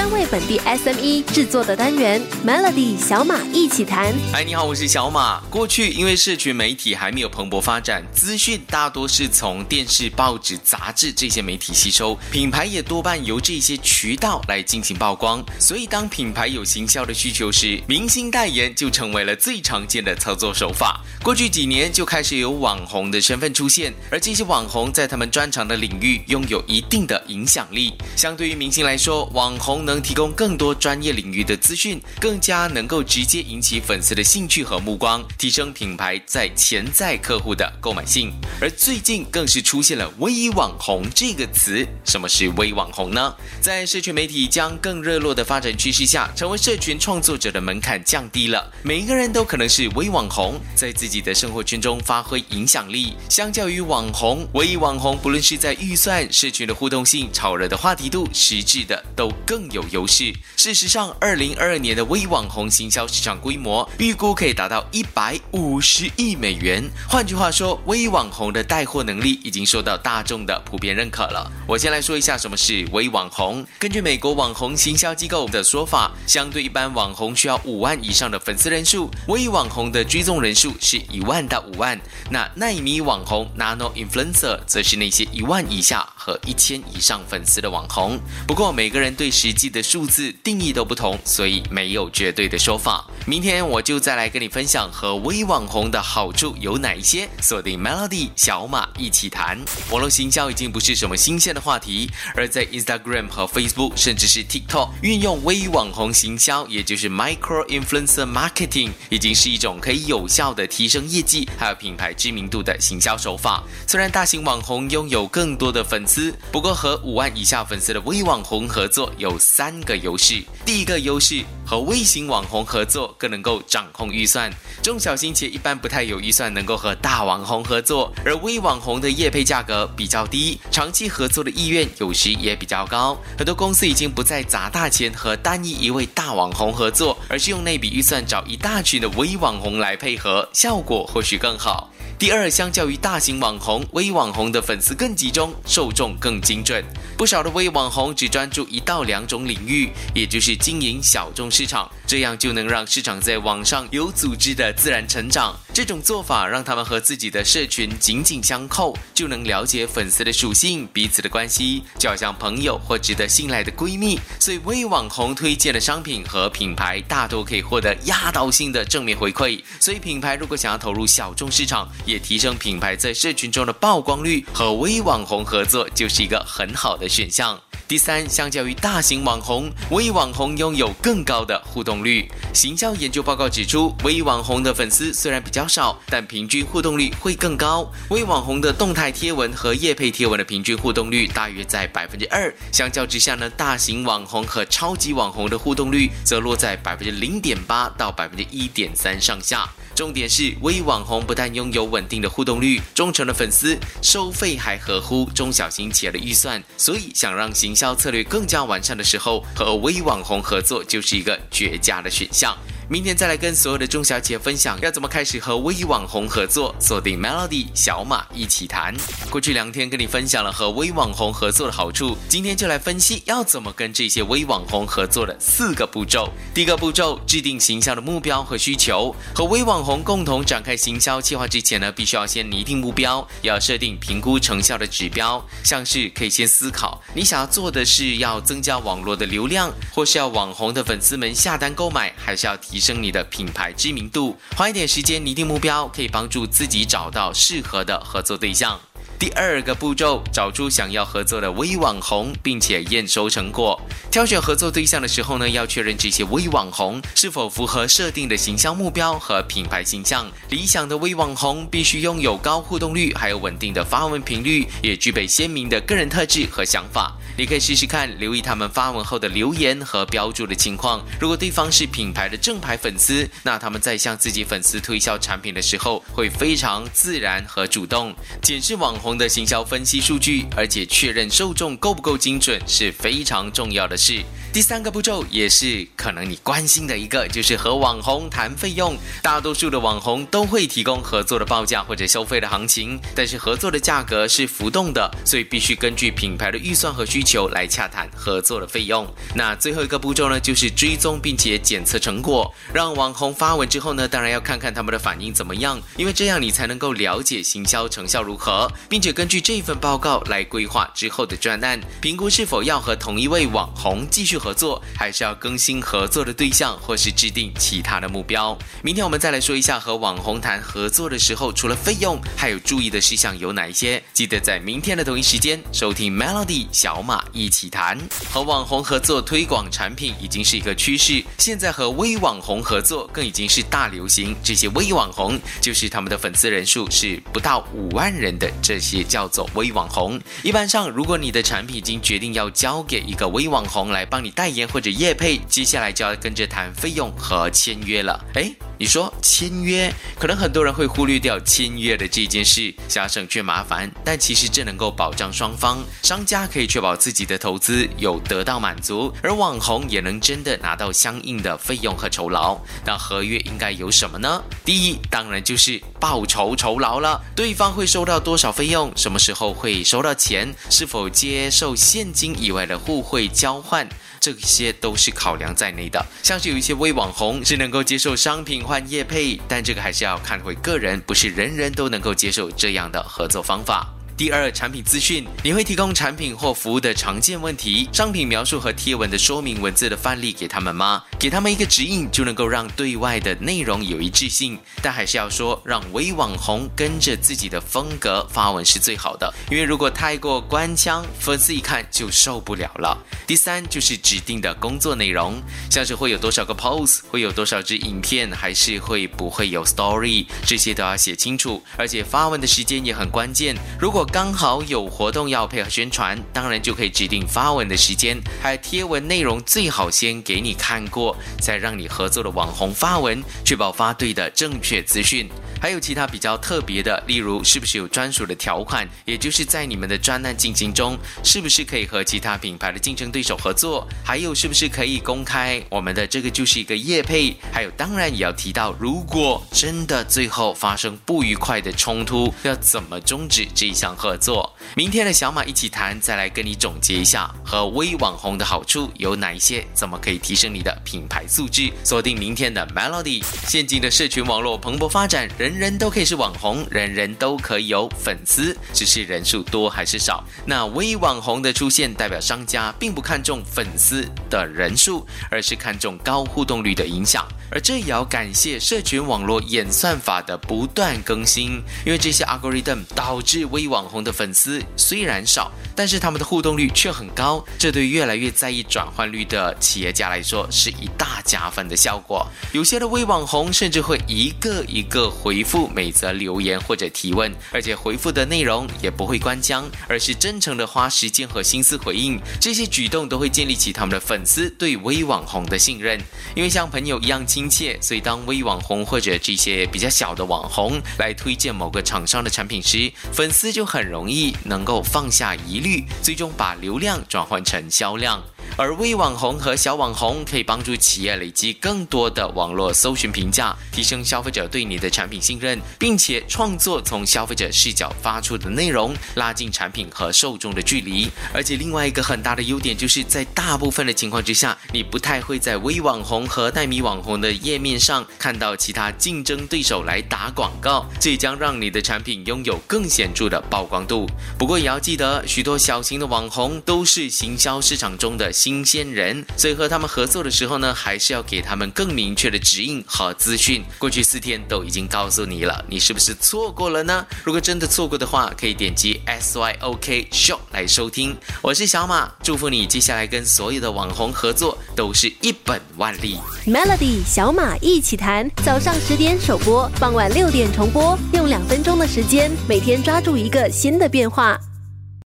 专为本地 SME 制作的单元 Melody 小马一起谈。哎，你好，我是小马。过去因为社群媒体还没有蓬勃发展，资讯大多是从电视、报纸、杂志这些媒体吸收，品牌也多半由这些渠道来进行曝光。所以，当品牌有行销的需求时，明星代言就成为了最常见的操作手法。过去几年就开始有网红的身份出现，而这些网红在他们专长的领域拥有一定的影响力。相对于明星来说，网红能提供更多专业领域的资讯，更加能够直接引起粉丝的兴趣和目光，提升品牌在潜在客户的购买性。而最近更是出现了“微网红”这个词。什么是微网红呢？在社群媒体将更热络的发展趋势下，成为社群创作者的门槛降低了，每一个人都可能是微网红，在自己的生活圈中发挥影响力。相较于网红，微网红不论是在预算、社群的互动性、炒热的话题度，实质的都更有有优势。事实上，二零二二年的微网红行销市场规模预估可以达到一百五十亿美元。换句话说，微网红的带货能力已经受到大众的普遍认可了。我先来说一下什么是微网红。根据美国网红行销机构的说法，相对一般网红需要五万以上的粉丝人数，微网红的追踪人数是一万到五万。那奈米网红 （Nano Influencer） 则是那些一万以下和一千以上粉丝的网红。不过每个人对实际的数字定义都不同，所以没有绝对的说法。明天我就再来跟你分享和微网红的好处有哪一些。锁定 Melody 小马一起谈。网络行销已经不是什么新鲜的话题，而在 Instagram 和 Facebook，甚至是 TikTok，运用微网红行销，也就是 Micro Influencer Marketing，已经是一种可以有效的提升业绩还有品牌知名度的行销手法。虽然大型网红拥有更多的粉丝，不过和五万以下粉丝的微网红合作有三个优势。第一个优势，和微型网红合作更能够掌控预算。中小型企业一般不太有预算能够和大网红合作，而微网红的业配价格比较低，长期合作的意愿有时也比较高。很多公司已经不再砸大钱和单一一位大网红合作，而是用那笔预算找一大群的微网红来配合，效果或许更好。第二，相较于大型网红，微网红的粉丝更集中，受众更精准。不少的微网红只专注一到两种领域，也就是经营小众市场，这样就能让市场在网上有组织的自然成长。这种做法让他们和自己的社群紧紧相扣，就能了解粉丝的属性、彼此的关系，就好像朋友或值得信赖的闺蜜。所以，微网红推荐的商品和品牌大多可以获得压倒性的正面回馈。所以，品牌如果想要投入小众市场，也提升品牌在社群中的曝光率，和微网红合作就是一个很好的选项。第三，相较于大型网红，微网红拥有更高的互动率。行销研究报告指出，微网红的粉丝虽然比较少，但平均互动率会更高。微网红的动态贴文和页配贴文的平均互动率大约在百分之二，相较之下呢，大型网红和超级网红的互动率则落在百分之零点八到百分之一点三上下。重点是，微网红不但拥有稳定的互动率、忠诚的粉丝，收费还合乎中小型企业的预算，所以想让行销策略更加完善的时候，和微网红合作就是一个绝佳的选项。明天再来跟所有的中小企业分享要怎么开始和微网红合作，锁定 Melody 小马一起谈。过去两天跟你分享了和微网红合作的好处，今天就来分析要怎么跟这些微网红合作的四个步骤。第一个步骤，制定行销的目标和需求。和微网红共同展开行销计划之前呢，必须要先拟定目标，要设定评估成效的指标。像是可以先思考，你想要做的是要增加网络的流量，或是要网红的粉丝们下单购买，还是要提升你的品牌知名度？花一点时间拟定目标，可以帮助自己找到适合的合作对象。第二个步骤，找出想要合作的微网红，并且验收成果。挑选合作对象的时候呢，要确认这些微网红是否符合设定的行销目标和品牌形象。理想的微网红必须拥有高互动率，还有稳定的发文频率，也具备鲜明的个人特质和想法。你可以试试看，留意他们发文后的留言和标注的情况。如果对方是品牌的正牌粉丝，那他们在向自己粉丝推销产品的时候，会非常自然和主动。仅是网红。红的行销分析数据，而且确认受众够不够精准是非常重要的事。第三个步骤也是可能你关心的一个，就是和网红谈费用。大多数的网红都会提供合作的报价或者收费的行情，但是合作的价格是浮动的，所以必须根据品牌的预算和需求来洽谈合作的费用。那最后一个步骤呢，就是追踪并且检测成果。让网红发文之后呢，当然要看看他们的反应怎么样，因为这样你才能够了解行销成效如何，并并且根据这份报告来规划之后的专案，评估是否要和同一位网红继续。合作还是要更新合作的对象，或是制定其他的目标。明天我们再来说一下和网红谈合作的时候，除了费用，还有注意的事项有哪一些？记得在明天的同一时间收听 Melody 小马一起谈。和网红合作推广产品已经是一个趋势，现在和微网红合作更已经是大流行。这些微网红就是他们的粉丝人数是不到五万人的，这些也叫做微网红。一般上，如果你的产品已经决定要交给一个微网红来帮你。代言或者业配，接下来就要跟着谈费用和签约了。哎。你说签约，可能很多人会忽略掉签约的这件事，想要省却麻烦，但其实这能够保障双方，商家可以确保自己的投资有得到满足，而网红也能真的拿到相应的费用和酬劳。那合约应该有什么呢？第一，当然就是报酬酬劳了，对方会收到多少费用，什么时候会收到钱，是否接受现金以外的互惠交换。这些都是考量在内的，像是有一些微网红是能够接受商品换业配，但这个还是要看回个人，不是人人都能够接受这样的合作方法。第二，产品资讯，你会提供产品或服务的常见问题、商品描述和贴文的说明文字的范例给他们吗？给他们一个指引，就能够让对外的内容有一致性。但还是要说，让微网红跟着自己的风格发文是最好的，因为如果太过官腔，粉丝一看就受不了了。第三，就是指定的工作内容，像是会有多少个 pose，会有多少支影片，还是会不会有 story，这些都要写清楚。而且发文的时间也很关键，如果刚好有活动要配合宣传，当然就可以指定发文的时间，还有贴文内容最好先给你看过，再让你合作的网红发文，确保发对的正确资讯。还有其他比较特别的，例如是不是有专属的条款，也就是在你们的专案进行中，是不是可以和其他品牌的竞争对手合作？还有是不是可以公开我们的这个就是一个业配？还有当然也要提到，如果真的最后发生不愉快的冲突，要怎么终止这一项合作？明天的小马一起谈，再来跟你总结一下和微网红的好处有哪一些，怎么可以提升你的品牌素质？锁定明天的 Melody，现今的社群网络蓬勃发展，人。人人都可以是网红，人人都可以有粉丝，只是人数多还是少。那微网红的出现，代表商家并不看重粉丝的人数，而是看重高互动率的影响。而这也要感谢社群网络演算法的不断更新，因为这些 algorithm 导致微网红的粉丝虽然少，但是他们的互动率却很高。这对越来越在意转换率的企业家来说，是一大加分的效果。有些的微网红甚至会一个一个回。复每则留言或者提问，而且回复的内容也不会关僵，而是真诚的花时间和心思回应。这些举动都会建立起他们的粉丝对微网红的信任，因为像朋友一样亲亲切，所以当微网红或者这些比较小的网红来推荐某个厂商的产品时，粉丝就很容易能够放下疑虑，最终把流量转换成销量。而微网红和小网红可以帮助企业累积更多的网络搜寻评价，提升消费者对你的产品信任，并且创作从消费者视角发出的内容，拉近产品和受众的距离。而且另外一个很大的优点就是在大部分的情况之下，你不太会在微网红和代米网红的页面上看到其他竞争对手来打广告，这将让你的产品拥有更显著的曝光度。不过也要记得，许多小型的网红都是行销市场中的新。鲜人，所以和他们合作的时候呢，还是要给他们更明确的指引和资讯。过去四天都已经告诉你了，你是不是错过了呢？如果真的错过的话，可以点击 S Y O K Show 来收听。我是小马，祝福你接下来跟所有的网红合作都是一本万利。Melody 小马一起谈，早上十点首播，傍晚六点重播，用两分钟的时间，每天抓住一个新的变化。